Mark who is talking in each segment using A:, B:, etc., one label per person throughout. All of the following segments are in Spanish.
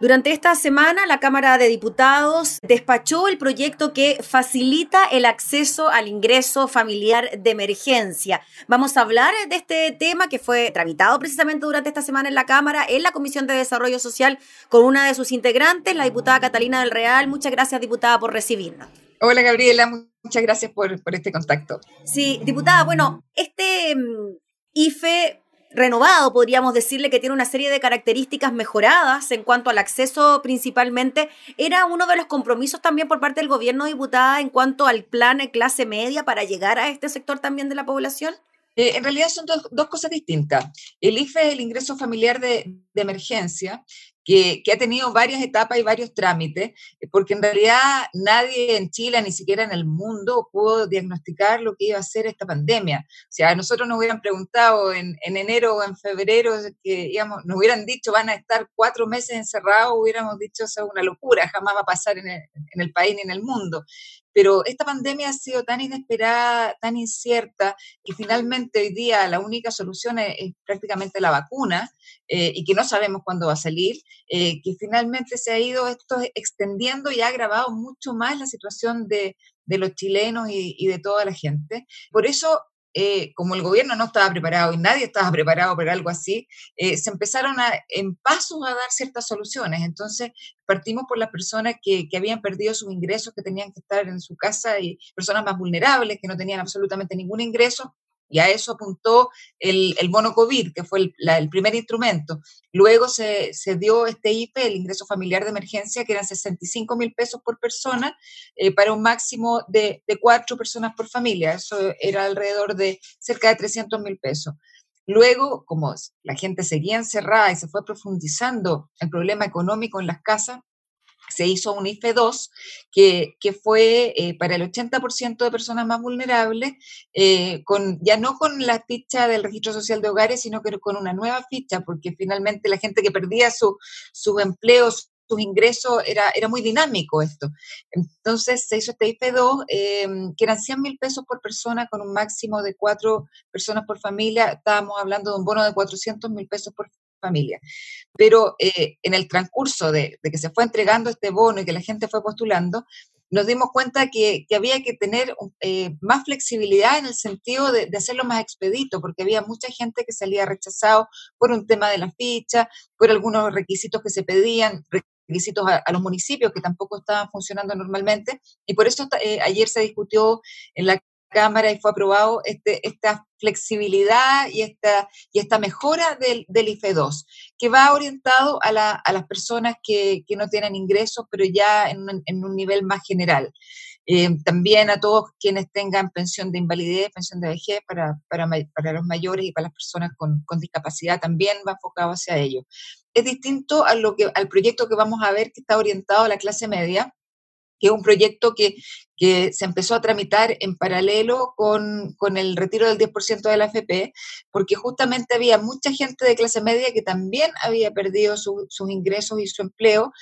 A: Durante esta semana, la Cámara de Diputados despachó el proyecto que facilita el acceso al ingreso familiar de emergencia. Vamos a hablar de este tema que fue tramitado precisamente durante esta semana en la Cámara, en la Comisión de Desarrollo Social, con una de sus integrantes, la diputada Catalina del Real. Muchas gracias, diputada, por recibirnos.
B: Hola, Gabriela. Muchas gracias por, por este contacto.
A: Sí, diputada, bueno, este mm, IFE renovado, podríamos decirle que tiene una serie de características mejoradas en cuanto al acceso principalmente, era uno de los compromisos también por parte del gobierno diputada en cuanto al plan de clase media para llegar a este sector también de la población.
B: Eh, en realidad son dos, dos, cosas distintas. El IFE es el ingreso familiar de, de emergencia, que, ha tenido varias etapas y varios trámites, eh, porque en realidad nadie en Chile, ni siquiera en el mundo, pudo diagnosticar lo que iba a ser esta pandemia. O sea, a nosotros nos hubieran preguntado en, enero o en febrero, que digamos, nos hubieran dicho van a estar cuatro meses encerrados, hubiéramos dicho eso es una locura, jamás va a pasar en en el país ni en el mundo pero esta pandemia ha sido tan inesperada, tan incierta, y finalmente hoy día la única solución es, prácticamente la vacuna, eh, y que no sabemos cuándo va a salir, eh, que finalmente se ha ido esto extendiendo y ha agravado mucho más la situación de, los chilenos y, de toda la gente. Por eso eh, como el gobierno no estaba preparado y nadie estaba preparado para algo así, eh, se empezaron a, en pasos a dar ciertas soluciones. Entonces, partimos por las personas que, que, habían perdido sus ingresos, que tenían que estar en su casa y personas más vulnerables, que no tenían absolutamente ningún ingreso, y a eso apuntó el, el bono COVID, que fue el, primer instrumento. Luego se, se, dio este IFE, el ingreso familiar de emergencia, que eran 65 mil pesos por persona, eh, para un máximo de, de, cuatro personas por familia. Eso era alrededor de cerca de 300 mil pesos. Luego, como la gente seguía encerrada y se fue profundizando el problema económico en las casas, se hizo un IFE 2 que, que fue eh, para el 80% de personas más vulnerables, eh, con, ya no con la ficha del registro social de hogares, sino que con una nueva ficha, porque finalmente la gente que perdía sus su empleos, sus ingresos, era, era muy dinámico esto. Entonces se hizo este IFE 2, em, que eran 100 mil pesos por persona, con un máximo de cuatro personas por familia. Estábamos hablando de un bono de 400 mil pesos por familia. Pero eh, en el transcurso de, que se fue entregando este bono y que la gente fue postulando, nos dimos cuenta que, había que tener eh, más flexibilidad en el sentido de, hacerlo más expedito, porque había mucha gente que salía rechazado por un tema de la ficha, por algunos requisitos que se pedían, requisitos a, los municipios que tampoco estaban funcionando normalmente, y por eso eh, ayer se discutió en la Cámara y fue aprobado este, esta flexibilidad y esta, y esta mejora del, del IFE 2, que va orientado a, la, a las personas que, que, no tienen ingresos, pero ya en un, en un nivel más general. Eh, también a todos quienes tengan pensión de invalidez, pensión de vejez para, para, para los mayores y para las personas con, con, discapacidad, también va enfocado hacia ello. Es distinto a lo que, al proyecto que vamos a ver que está orientado a la clase media, que es un proyecto que, que se empezó a tramitar en paralelo con, con el retiro del 10% de la AFP, porque justamente había mucha gente de clase media que también había perdido sus ingresos y su empleo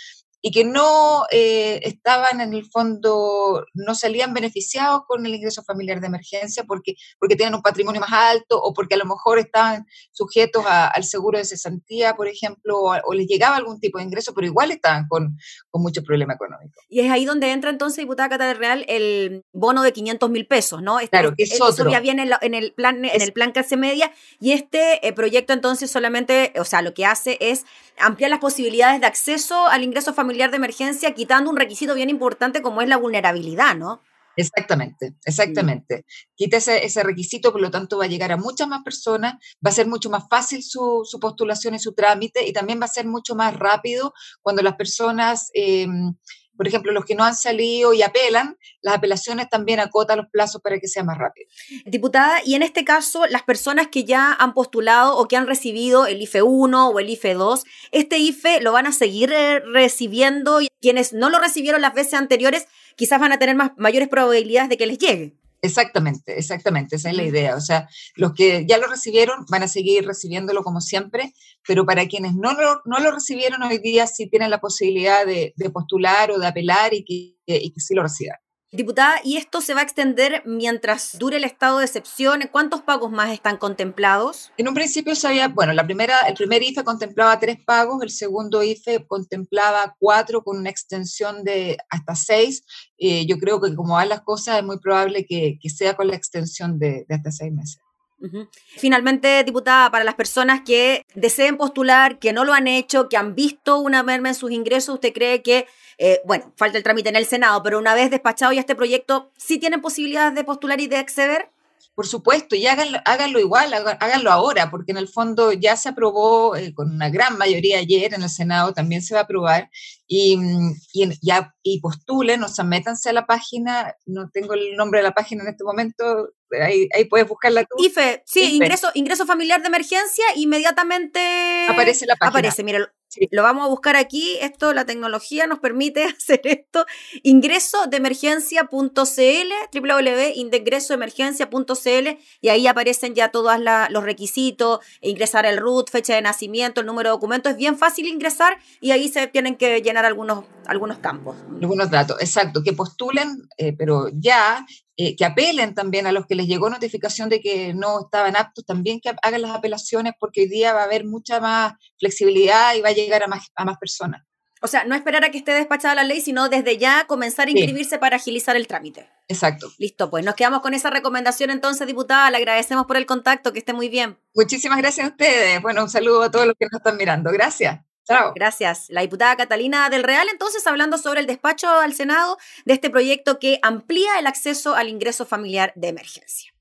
B: y que no eh, estaban en el fondo, no salían beneficiados con el ingreso familiar de emergencia porque, porque tenían un patrimonio más alto o porque a lo mejor estaban sujetos al seguro de cesantía, por ejemplo, o, les llegaba algún tipo de ingreso, pero igual estaban con, con mucho problema económico.
A: Y es ahí donde entra entonces, diputada Cata Real, el bono de 500 mil pesos, ¿no?
B: Este, claro, que es
A: Eso
B: otro.
A: ya viene en, en el plan, en el plan clase media y este eh, proyecto entonces solamente, o sea, lo que hace es ampliar las posibilidades de acceso al ingreso familiar de emergencia, quitando un requisito bien importante como es la vulnerabilidad, ¿no?
B: Exactamente, exactamente. Quita ese, ese, requisito, por lo tanto va a llegar a muchas más personas, va a ser mucho más fácil su, su postulación y su trámite y también va a ser mucho más rápido cuando las personas eh, por ejemplo, los que no han salido y apelan, las apelaciones también acotan los plazos para que sea más rápido.
A: Diputada, y en este caso, las personas que ya han postulado o que han recibido el IFE 1 o el IFE 2, ¿este IFE lo van a seguir eh, recibiendo? Y quienes no lo recibieron las veces anteriores, quizás van a tener más, mayores probabilidades de que les llegue.
B: Exactamente, exactamente, esa es la idea. O sea, los que ya lo recibieron van a seguir recibiéndolo como siempre, pero para quienes no lo, no lo recibieron hoy día sí tienen la posibilidad de, de postular o de apelar y que, y que sí lo reciban.
A: Diputada, ¿y esto se va a extender mientras dure el estado de excepción? ¿Cuántos pagos más están contemplados?
B: En un principio se había, bueno, la primera, el primer IFE contemplaba tres pagos, el segundo IFE contemplaba cuatro con una extensión de hasta seis. Eh, yo creo que como van las cosas es muy probable que, sea con la extensión de, hasta seis meses.
A: Finalmente, diputada, para las personas que deseen postular, que no lo han hecho, que han visto una merma en sus ingresos, ¿usted cree que eh, bueno, falta el trámite en el Senado, pero una vez despachado ya este proyecto, ¿sí tienen posibilidades de postular y de acceder?
B: Por supuesto, y háganlo, háganlo igual, háganlo ahora, porque en el fondo ya se aprobó eh, con una gran mayoría ayer en el Senado, también se va a aprobar, y, y, ya, y postulen, o sea, métanse a la página, no tengo el nombre de la página en este momento, ahí, ahí puedes buscarla tú.
A: IFE, sí, Ingreso, ingreso familiar de emergencia, inmediatamente
B: aparece la página.
A: Aparece, mira, lo vamos a buscar aquí. Esto, la tecnología nos permite hacer esto. Ingreso de emergencia.cl, www.ingresoemergencia.cl, y ahí aparecen ya todos los requisitos, ingresar el RUT, fecha de nacimiento, el número de documento. Es bien fácil ingresar y ahí se tienen que llenar algunos, algunos campos.
B: Algunos datos, exacto, que postulen, eh, pero ya eh, que apelen también a los que les llegó notificación de que no estaban aptos, también que hagan las apelaciones porque hoy día va a haber mucha más flexibilidad y va a llegar a más, a más personas.
A: O sea, no esperar a que esté despachada la ley, sino desde ya comenzar a inscribirse para agilizar el trámite.
B: Exacto.
A: Listo, pues nos quedamos con esa recomendación entonces, diputada. Le agradecemos por el contacto, que esté muy bien.
B: Muchísimas gracias a ustedes. Bueno, un saludo a todos los que nos están mirando. Gracias.
A: Gracias. La diputada Catalina del Real, entonces, hablando sobre el despacho al Senado de este proyecto que amplía el acceso al ingreso familiar de emergencia.